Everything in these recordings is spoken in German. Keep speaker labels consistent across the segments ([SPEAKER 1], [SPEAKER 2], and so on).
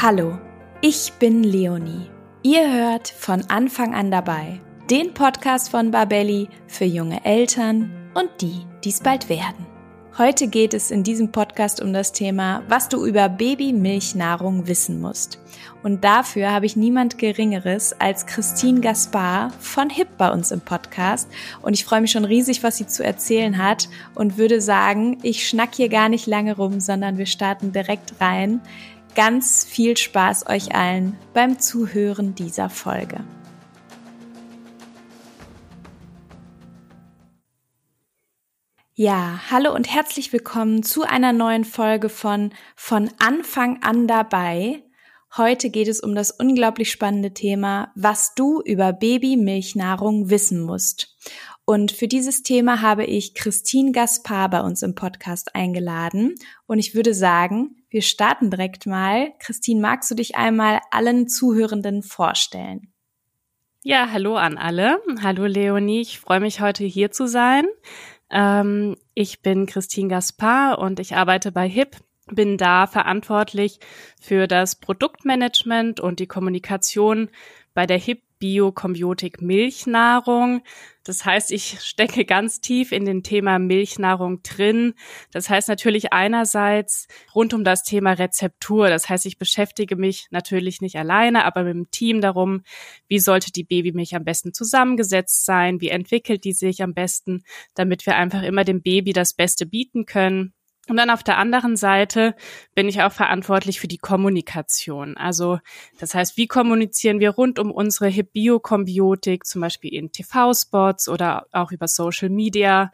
[SPEAKER 1] Hallo, ich bin Leonie. Ihr hört von Anfang an dabei den Podcast von Babelli für junge Eltern und die, die es bald werden. Heute geht es in diesem Podcast um das Thema, was du über Babymilchnahrung wissen musst. Und dafür habe ich niemand Geringeres als Christine Gaspar von HIP bei uns im Podcast. Und ich freue mich schon riesig, was sie zu erzählen hat und würde sagen, ich schnack hier gar nicht lange rum, sondern wir starten direkt rein. Ganz viel Spaß euch allen beim Zuhören dieser Folge. Ja, hallo und herzlich willkommen zu einer neuen Folge von Von Anfang an dabei. Heute geht es um das unglaublich spannende Thema, was du über Babymilchnahrung wissen musst. Und für dieses Thema habe ich Christine Gaspar bei uns im Podcast eingeladen. Und ich würde sagen, wir starten direkt mal. Christine, magst du dich einmal allen Zuhörenden vorstellen?
[SPEAKER 2] Ja, hallo an alle. Hallo Leonie, ich freue mich heute hier zu sein. Ähm, ich bin Christine Gaspar und ich arbeite bei HIP, bin da verantwortlich für das Produktmanagement und die Kommunikation bei der HIP Biokombiotik Milchnahrung. Das heißt, ich stecke ganz tief in den Thema Milchnahrung drin. Das heißt natürlich einerseits rund um das Thema Rezeptur. Das heißt, ich beschäftige mich natürlich nicht alleine, aber mit dem Team darum, wie sollte die Babymilch am besten zusammengesetzt sein? Wie entwickelt die sich am besten, damit wir einfach immer dem Baby das Beste bieten können? Und dann auf der anderen Seite bin ich auch verantwortlich für die Kommunikation. Also das heißt, wie kommunizieren wir rund um unsere Hip Biokombiotik, zum Beispiel in TV-Spots oder auch über Social Media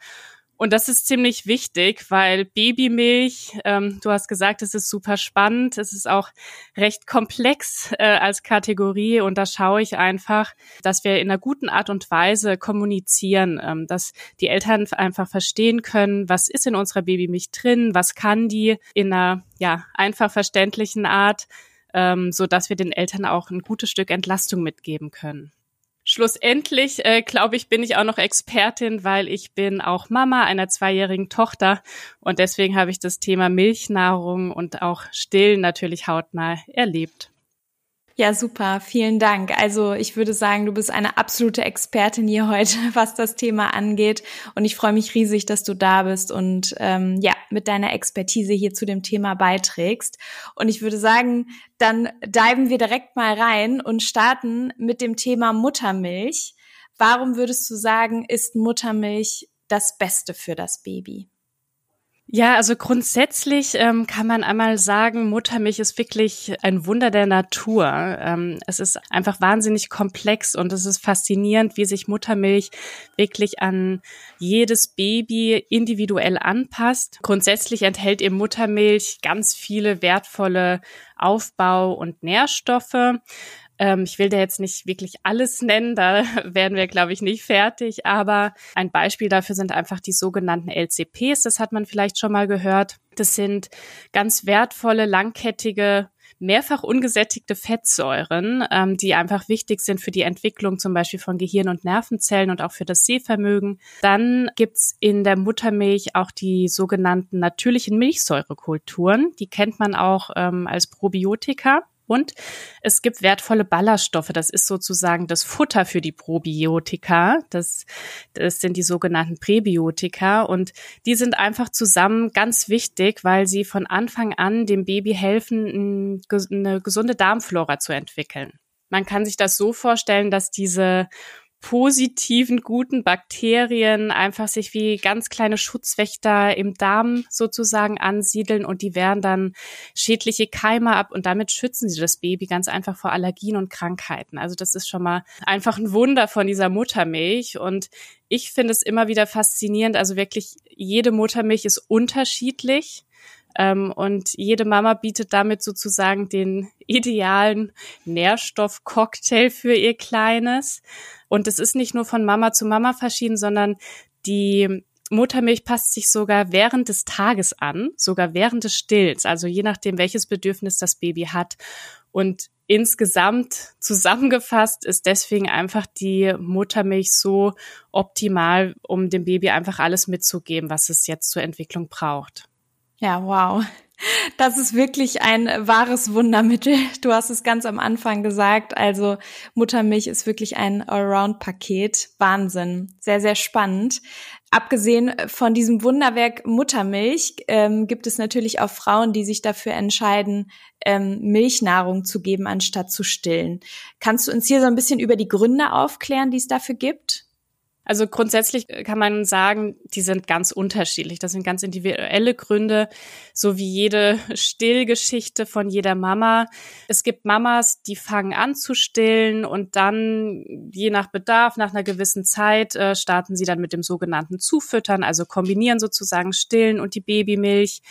[SPEAKER 2] und das ist ziemlich wichtig, weil Babymilch, ähm, du hast gesagt, es ist super spannend, es ist auch recht komplex äh, als Kategorie und da schaue ich einfach, dass wir in einer guten Art und Weise kommunizieren, ähm, dass die Eltern einfach verstehen können, was ist in unserer Babymilch drin, was kann die in einer ja einfach verständlichen Art, ähm, so dass wir den Eltern auch ein gutes Stück Entlastung mitgeben können. Schlussendlich, äh, glaube ich, bin ich auch noch Expertin, weil ich bin auch Mama einer zweijährigen Tochter und deswegen habe ich das Thema Milchnahrung und auch Stillen natürlich hautnah erlebt.
[SPEAKER 1] Ja, super. Vielen Dank. Also ich würde sagen, du bist eine absolute Expertin hier heute, was das Thema angeht. Und ich freue mich riesig, dass du da bist und ähm, ja, mit deiner Expertise hier zu dem Thema beiträgst. Und ich würde sagen, dann diven wir direkt mal rein und starten mit dem Thema Muttermilch. Warum würdest du sagen, ist Muttermilch das Beste für das Baby?
[SPEAKER 2] Ja, also grundsätzlich ähm, kann man einmal sagen, Muttermilch ist wirklich ein Wunder der Natur. Ähm, es ist einfach wahnsinnig komplex und es ist faszinierend, wie sich Muttermilch wirklich an jedes Baby individuell anpasst. Grundsätzlich enthält eben Muttermilch ganz viele wertvolle Aufbau- und Nährstoffe. Ähm, ich will da jetzt nicht wirklich alles nennen, da werden wir, glaube ich, nicht fertig, aber ein Beispiel dafür sind einfach die sogenannten LCPs, das hat man vielleicht schon mal gehört. Das sind ganz wertvolle, langkettige mehrfach ungesättigte Fettsäuren, ähm, die einfach wichtig sind für die Entwicklung zum Beispiel von Gehirn- und Nervenzellen und auch für das Sehvermögen. Dann gibt's in der Muttermilch auch die sogenannten natürlichen Milchsäurekulturen. Die kennt man auch ähm, als Probiotika. Und es gibt wertvolle Ballaststoffe. Das ist sozusagen das Futter für die Probiotika. Das, das sind die sogenannten Präbiotika. Und die sind einfach zusammen ganz wichtig, weil sie von Anfang an dem Baby helfen, eine gesunde Darmflora zu entwickeln. Man kann sich das so vorstellen, dass diese positiven, guten Bakterien einfach sich wie ganz kleine Schutzwächter im Darm sozusagen ansiedeln und die wehren dann schädliche Keime ab und damit schützen sie das Baby ganz einfach vor Allergien und Krankheiten. Also das ist schon mal einfach ein Wunder von dieser Muttermilch und ich finde es immer wieder faszinierend. Also wirklich jede Muttermilch ist unterschiedlich. Ähm, und jede Mama bietet damit sozusagen den idealen Nährstoffcocktail für ihr Kleines. Und es ist nicht nur von Mama zu Mama verschieden, sondern die Muttermilch passt sich sogar während des Tages an, sogar während des Stills, also je nachdem, welches Bedürfnis das Baby hat. Und insgesamt zusammengefasst ist deswegen einfach die Muttermilch so optimal, um dem Baby einfach alles mitzugeben, was es jetzt zur Entwicklung braucht.
[SPEAKER 1] Ja, wow. Das ist wirklich ein wahres Wundermittel. Du hast es ganz am Anfang gesagt. Also Muttermilch ist wirklich ein Allround-Paket. Wahnsinn. Sehr, sehr spannend. Abgesehen von diesem Wunderwerk Muttermilch ähm, gibt es natürlich auch Frauen, die sich dafür entscheiden, ähm, Milchnahrung zu geben, anstatt zu stillen. Kannst du uns hier so ein bisschen über die Gründe aufklären, die es dafür gibt?
[SPEAKER 2] Also grundsätzlich kann man sagen, die sind ganz unterschiedlich. Das sind ganz individuelle Gründe, so wie jede Stillgeschichte von jeder Mama. Es gibt Mamas, die fangen an zu stillen und dann, je nach Bedarf, nach einer gewissen Zeit, äh, starten sie dann mit dem sogenannten Zufüttern, also kombinieren sozusagen Stillen und die Babymilch.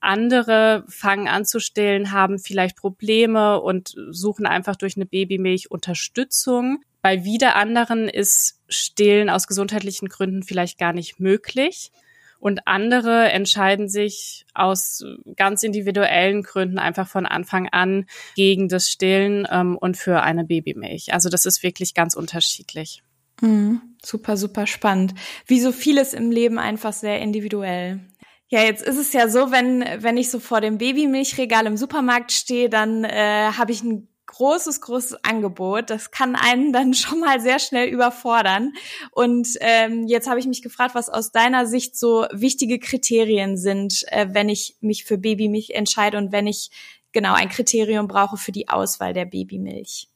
[SPEAKER 2] Andere fangen an zu stillen, haben vielleicht Probleme und suchen einfach durch eine Babymilch Unterstützung. Bei wieder anderen ist Stillen aus gesundheitlichen Gründen vielleicht gar nicht möglich. Und andere entscheiden sich aus ganz individuellen Gründen einfach von Anfang an gegen das Stillen ähm, und für eine Babymilch. Also das ist wirklich ganz unterschiedlich.
[SPEAKER 1] Mhm. Super, super spannend. Wie so vieles im Leben einfach sehr individuell. Ja, jetzt ist es ja so, wenn, wenn ich so vor dem Babymilchregal im Supermarkt stehe, dann äh, habe ich ein großes, großes Angebot. Das kann einen dann schon mal sehr schnell überfordern. Und ähm, jetzt habe ich mich gefragt, was aus deiner Sicht so wichtige Kriterien sind, äh, wenn ich mich für Babymilch entscheide und wenn ich genau ein Kriterium brauche für die Auswahl der Babymilch.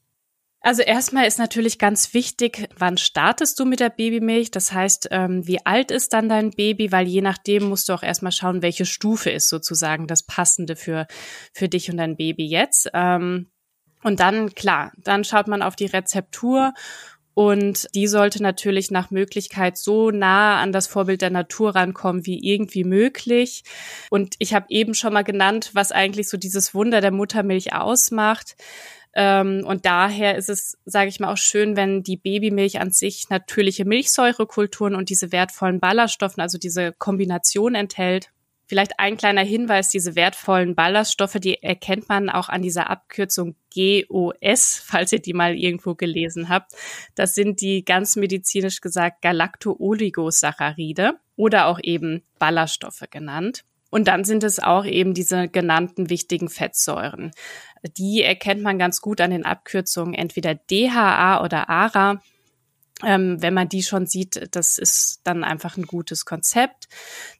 [SPEAKER 2] Also erstmal ist natürlich ganz wichtig, wann startest du mit der Babymilch? Das heißt, ähm, wie alt ist dann dein Baby? Weil je nachdem musst du auch erstmal schauen, welche Stufe ist sozusagen das Passende für, für dich und dein Baby jetzt. Ähm, und dann, klar, dann schaut man auf die Rezeptur und die sollte natürlich nach Möglichkeit so nah an das Vorbild der Natur rankommen wie irgendwie möglich. Und ich habe eben schon mal genannt, was eigentlich so dieses Wunder der Muttermilch ausmacht. Ähm, und daher ist es, sage ich mal, auch schön, wenn die Babymilch an sich natürliche Milchsäurekulturen und diese wertvollen Ballaststoffen, also diese Kombination enthält. Vielleicht ein kleiner Hinweis, diese wertvollen Ballaststoffe, die erkennt man auch an dieser Abkürzung GOS, falls ihr die mal irgendwo gelesen habt. Das sind die ganz medizinisch gesagt Galacto-Oligosaccharide oder auch eben Ballaststoffe genannt. Und dann sind es auch eben diese genannten wichtigen Fettsäuren. Die erkennt man ganz gut an den Abkürzungen entweder DHA oder ARA ähm, wenn man die schon sieht, das ist dann einfach ein gutes Konzept.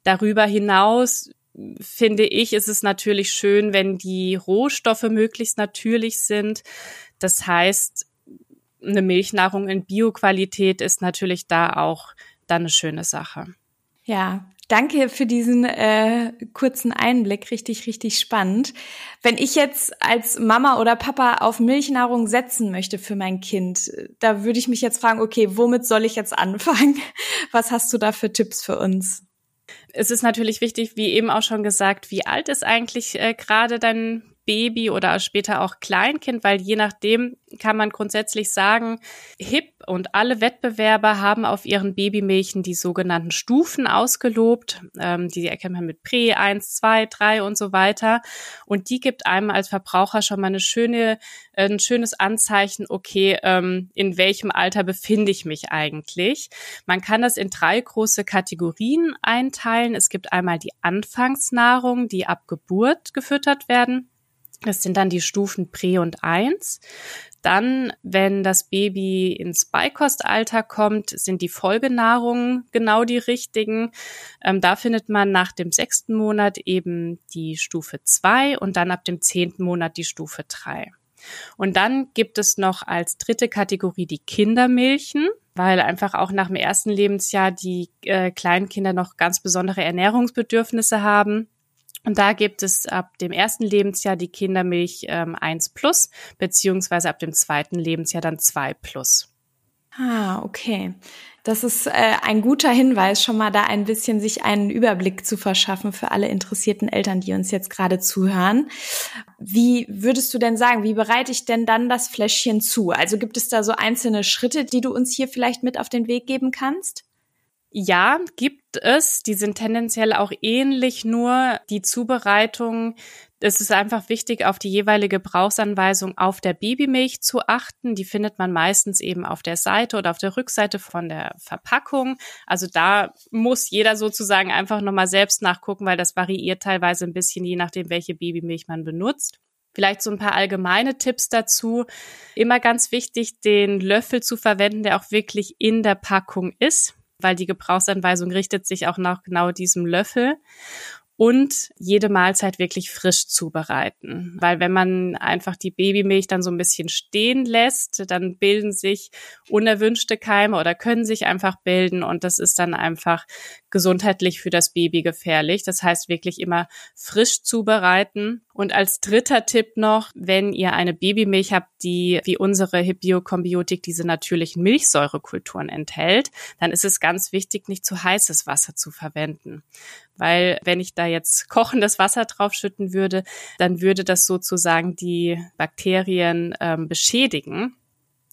[SPEAKER 2] Darüber hinaus finde ich, ist es natürlich schön, wenn die Rohstoffe möglichst natürlich sind. Das heißt, eine Milchnahrung in Bioqualität ist natürlich da auch dann eine schöne Sache.
[SPEAKER 1] Ja, Danke für diesen äh, kurzen Einblick, richtig, richtig spannend. Wenn ich jetzt als Mama oder Papa auf Milchnahrung setzen möchte für mein Kind, da würde ich mich jetzt fragen, okay, womit soll ich jetzt anfangen? Was hast du da für Tipps für uns?
[SPEAKER 2] Es ist natürlich wichtig, wie eben auch schon gesagt, wie alt ist eigentlich äh, gerade dein Baby oder später auch Kleinkind, weil je nachdem kann man grundsätzlich sagen, HIP und alle Wettbewerber haben auf ihren Babymilchen die sogenannten Stufen ausgelobt. Ähm, die erkennt man mit Prä 1, 2, 3 und so weiter. Und die gibt einem als Verbraucher schon mal eine schöne, ein schönes Anzeichen, okay, ähm, in welchem Alter befinde ich mich eigentlich. Man kann das in drei große Kategorien einteilen. Es gibt einmal die Anfangsnahrung, die ab Geburt gefüttert werden. Das sind dann die Stufen Prä und 1. Dann, wenn das Baby ins Beikostalter kommt, sind die Folgenahrungen genau die richtigen. Ähm, da findet man nach dem sechsten Monat eben die Stufe 2 und dann ab dem zehnten Monat die Stufe 3. Und dann gibt es noch als dritte Kategorie die Kindermilchen, weil einfach auch nach dem ersten Lebensjahr die äh, kleinen noch ganz besondere Ernährungsbedürfnisse haben. Und da gibt es ab dem ersten Lebensjahr die Kindermilch ähm, 1 plus, beziehungsweise ab dem zweiten Lebensjahr dann 2 plus.
[SPEAKER 1] Ah, okay. Das ist äh, ein guter Hinweis, schon mal da ein bisschen sich einen Überblick zu verschaffen für alle interessierten Eltern, die uns jetzt gerade zuhören. Wie würdest du denn sagen, wie bereite ich denn dann das Fläschchen zu? Also gibt es da so einzelne Schritte, die du uns hier vielleicht mit auf den Weg geben kannst?
[SPEAKER 2] Ja, gibt es. Die sind tendenziell auch ähnlich, nur die Zubereitung es ist einfach wichtig, auf die jeweilige Gebrauchsanweisung auf der Babymilch zu achten. Die findet man meistens eben auf der Seite oder auf der Rückseite von der Verpackung. Also da muss jeder sozusagen einfach nochmal selbst nachgucken, weil das variiert teilweise ein bisschen, je nachdem, welche Babymilch man benutzt. Vielleicht so ein paar allgemeine Tipps dazu. Immer ganz wichtig, den Löffel zu verwenden, der auch wirklich in der Packung ist, weil die Gebrauchsanweisung richtet sich auch nach genau diesem Löffel und jede Mahlzeit wirklich frisch zubereiten. Weil wenn man einfach die Babymilch dann so ein bisschen stehen lässt, dann bilden sich unerwünschte Keime oder können sich einfach bilden und das ist dann einfach gesundheitlich für das Baby gefährlich. Das heißt wirklich immer frisch zubereiten. Und als dritter Tipp noch, wenn ihr eine Babymilch habt, die wie unsere Hibiokombiotik diese natürlichen Milchsäurekulturen enthält, dann ist es ganz wichtig, nicht zu heißes Wasser zu verwenden. Weil wenn ich da jetzt kochendes Wasser draufschütten würde, dann würde das sozusagen die Bakterien ähm, beschädigen.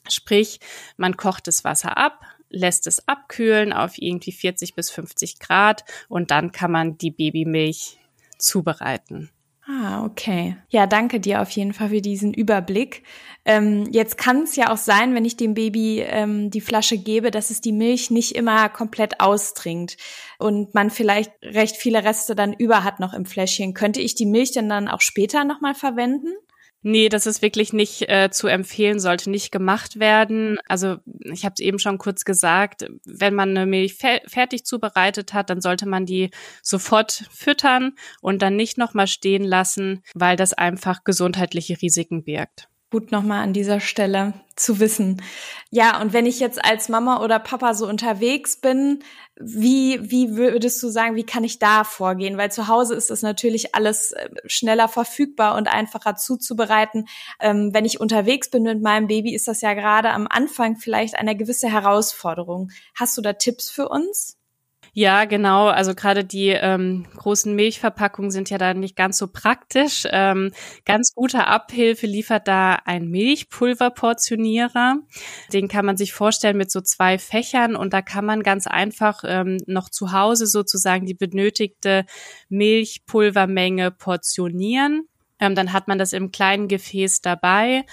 [SPEAKER 2] Sprich, man kocht das Wasser ab, lässt es abkühlen auf irgendwie 40 bis 50 Grad und dann kann man die Babymilch zubereiten.
[SPEAKER 1] Ah, okay. Ja, danke dir auf jeden Fall für diesen Überblick. Ähm, jetzt kann es ja auch sein, wenn ich dem Baby ähm, die Flasche gebe, dass es die Milch nicht immer komplett austrinkt und man vielleicht recht viele Reste dann über hat noch im Fläschchen. Könnte ich die Milch denn dann auch später nochmal verwenden?
[SPEAKER 2] Nee, das ist wirklich nicht äh, zu empfehlen, sollte nicht gemacht werden. Also ich habe es eben schon kurz gesagt, wenn man eine Milch fe fertig zubereitet hat, dann sollte man die sofort füttern und dann nicht nochmal stehen lassen, weil das einfach gesundheitliche Risiken birgt
[SPEAKER 1] gut nochmal an dieser Stelle zu wissen. Ja, und wenn ich jetzt als Mama oder Papa so unterwegs bin, wie, wie würdest du sagen, wie kann ich da vorgehen? Weil zu Hause ist es natürlich alles äh, schneller verfügbar und einfacher zuzubereiten. Ähm, wenn ich unterwegs bin mit meinem Baby, ist das ja gerade am Anfang vielleicht eine gewisse Herausforderung. Hast du da Tipps für uns?
[SPEAKER 2] Ja, genau. Also gerade die ähm, großen Milchverpackungen sind ja da nicht ganz so praktisch. Ähm, ganz gute Abhilfe liefert da ein Milchpulverportionierer. Den kann man sich vorstellen mit so zwei Fächern und da kann man ganz einfach ähm, noch zu Hause sozusagen die benötigte Milchpulvermenge portionieren. Ähm, dann hat man das im kleinen Gefäß dabei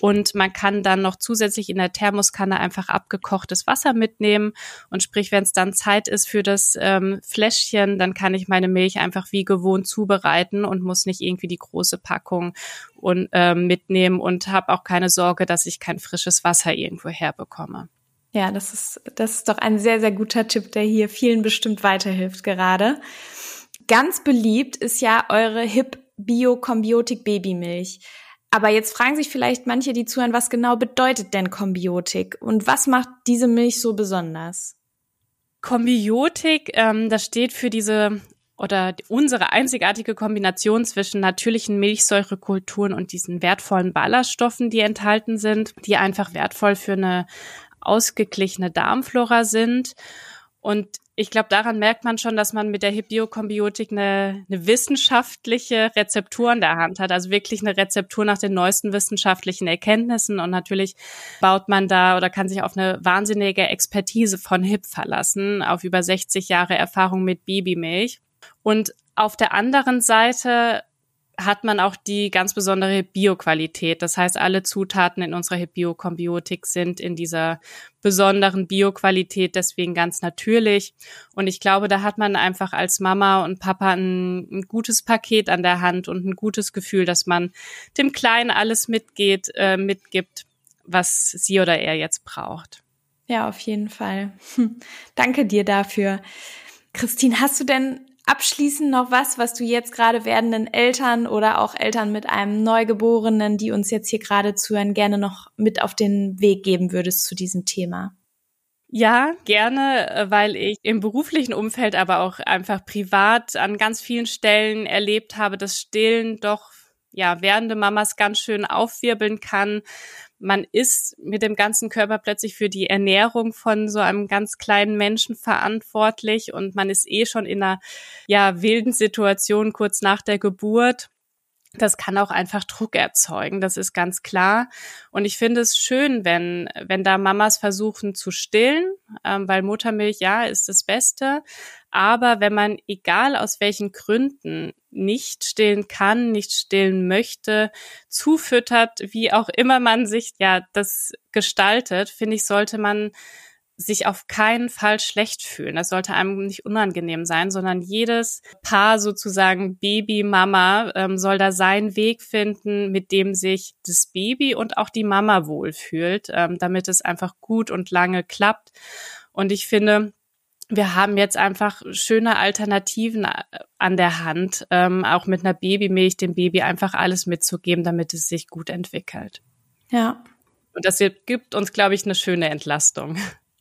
[SPEAKER 2] und man kann dann noch zusätzlich in der Thermoskanne einfach abgekochtes Wasser mitnehmen. Und sprich, wenn es dann Zeit ist für das ähm, Fläschchen, dann kann ich meine Milch einfach wie gewohnt zubereiten und muss nicht irgendwie die große Packung und, ähm, mitnehmen und habe auch keine Sorge, dass ich kein frisches Wasser irgendwo herbekomme.
[SPEAKER 1] Ja, das ist, das ist doch ein sehr, sehr guter Tipp, der hier vielen bestimmt weiterhilft gerade. Ganz beliebt ist ja eure Hip Bio Kombiotik Babymilch. Aber jetzt fragen sich vielleicht manche, die zuhören, was genau bedeutet denn Kombiotik und was macht diese Milch so besonders?
[SPEAKER 2] Kombiotik, ähm, das steht für diese oder unsere einzigartige Kombination zwischen natürlichen Milchsäurekulturen und diesen wertvollen Ballaststoffen, die enthalten sind, die einfach wertvoll für eine ausgeglichene Darmflora sind. Und ich glaube, daran merkt man schon, dass man mit der Hip-Biokombiotik eine, eine wissenschaftliche Rezeptur in der Hand hat, also wirklich eine Rezeptur nach den neuesten wissenschaftlichen Erkenntnissen. Und natürlich baut man da oder kann sich auf eine wahnsinnige Expertise von HIP verlassen, auf über 60 Jahre Erfahrung mit Babymilch. Und auf der anderen Seite hat man auch die ganz besondere Bioqualität. Das heißt, alle Zutaten in unserer Biokombiotik sind in dieser besonderen Bioqualität, deswegen ganz natürlich. Und ich glaube, da hat man einfach als Mama und Papa ein, ein gutes Paket an der Hand und ein gutes Gefühl, dass man dem Kleinen alles mitgeht, äh, mitgibt, was sie oder er jetzt braucht.
[SPEAKER 1] Ja, auf jeden Fall. Danke dir dafür. Christine, hast du denn Abschließend noch was, was du jetzt gerade werdenden Eltern oder auch Eltern mit einem Neugeborenen, die uns jetzt hier gerade zuhören, gerne noch mit auf den Weg geben würdest zu diesem Thema?
[SPEAKER 2] Ja, gerne, äh, weil ich im beruflichen Umfeld, aber auch einfach privat an ganz vielen Stellen erlebt habe, dass Stillen doch ja werdende Mamas ganz schön aufwirbeln kann man ist mit dem ganzen Körper plötzlich für die Ernährung von so einem ganz kleinen Menschen verantwortlich und man ist eh schon in einer ja wilden Situation kurz nach der Geburt. Das kann auch einfach Druck erzeugen, das ist ganz klar. Und ich finde es schön, wenn, wenn da Mamas versuchen zu stillen, ähm, weil Muttermilch, ja, ist das Beste. Aber wenn man, egal aus welchen Gründen, nicht stillen kann, nicht stillen möchte, zufüttert, wie auch immer man sich ja das gestaltet, finde ich, sollte man sich auf keinen Fall schlecht fühlen. Das sollte einem nicht unangenehm sein, sondern jedes Paar sozusagen Baby, Mama ähm, soll da seinen Weg finden, mit dem sich das Baby und auch die Mama wohlfühlt, ähm, damit es einfach gut und lange klappt. Und ich finde, wir haben jetzt einfach schöne Alternativen äh, an der Hand, ähm, auch mit einer Babymilch dem Baby einfach alles mitzugeben, damit es sich gut entwickelt.
[SPEAKER 1] Ja.
[SPEAKER 2] Und das gibt uns, glaube ich, eine schöne Entlastung.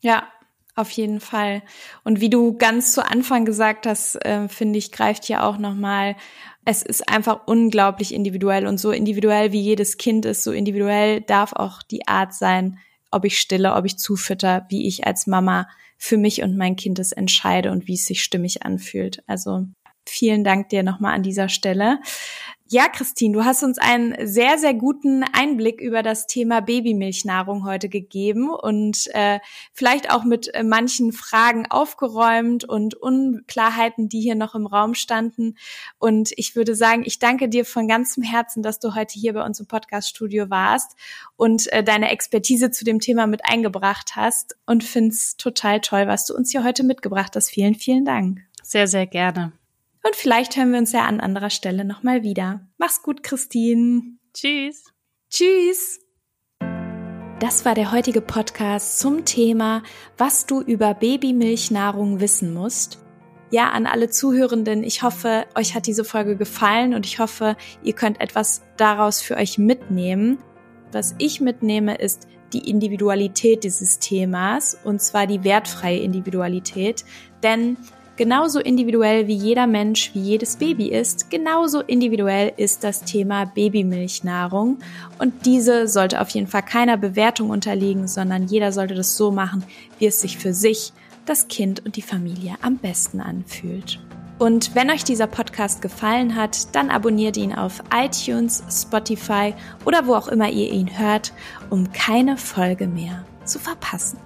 [SPEAKER 1] Ja, auf jeden Fall. Und wie du ganz zu Anfang gesagt hast, äh, finde ich, greift hier auch nochmal, es ist einfach unglaublich individuell und so individuell wie jedes Kind ist, so individuell darf auch die Art sein, ob ich stille, ob ich zufütter, wie ich als Mama für mich und mein Kind es entscheide und wie es sich stimmig anfühlt. Also vielen Dank dir nochmal an dieser Stelle. Ja, Christine, du hast uns einen sehr, sehr guten Einblick über das Thema Babymilchnahrung heute gegeben und äh, vielleicht auch mit äh, manchen Fragen aufgeräumt und Unklarheiten, die hier noch im Raum standen. Und ich würde sagen, ich danke dir von ganzem Herzen, dass du heute hier bei uns im Podcast-Studio warst und äh, deine Expertise zu dem Thema mit eingebracht hast und find's total toll, was du uns hier heute mitgebracht hast. Vielen, vielen Dank.
[SPEAKER 2] Sehr, sehr gerne.
[SPEAKER 1] Und vielleicht hören wir uns ja an anderer Stelle nochmal wieder. Mach's gut, Christine.
[SPEAKER 2] Tschüss.
[SPEAKER 1] Tschüss. Das war der heutige Podcast zum Thema, was du über Babymilchnahrung wissen musst. Ja, an alle Zuhörenden, ich hoffe, euch hat diese Folge gefallen und ich hoffe, ihr könnt etwas daraus für euch mitnehmen. Was ich mitnehme, ist die Individualität dieses Themas und zwar die wertfreie Individualität. Denn Genauso individuell wie jeder Mensch, wie jedes Baby ist, genauso individuell ist das Thema Babymilchnahrung. Und diese sollte auf jeden Fall keiner Bewertung unterliegen, sondern jeder sollte das so machen, wie es sich für sich, das Kind und die Familie am besten anfühlt. Und wenn euch dieser Podcast gefallen hat, dann abonniert ihn auf iTunes, Spotify oder wo auch immer ihr ihn hört, um keine Folge mehr zu verpassen.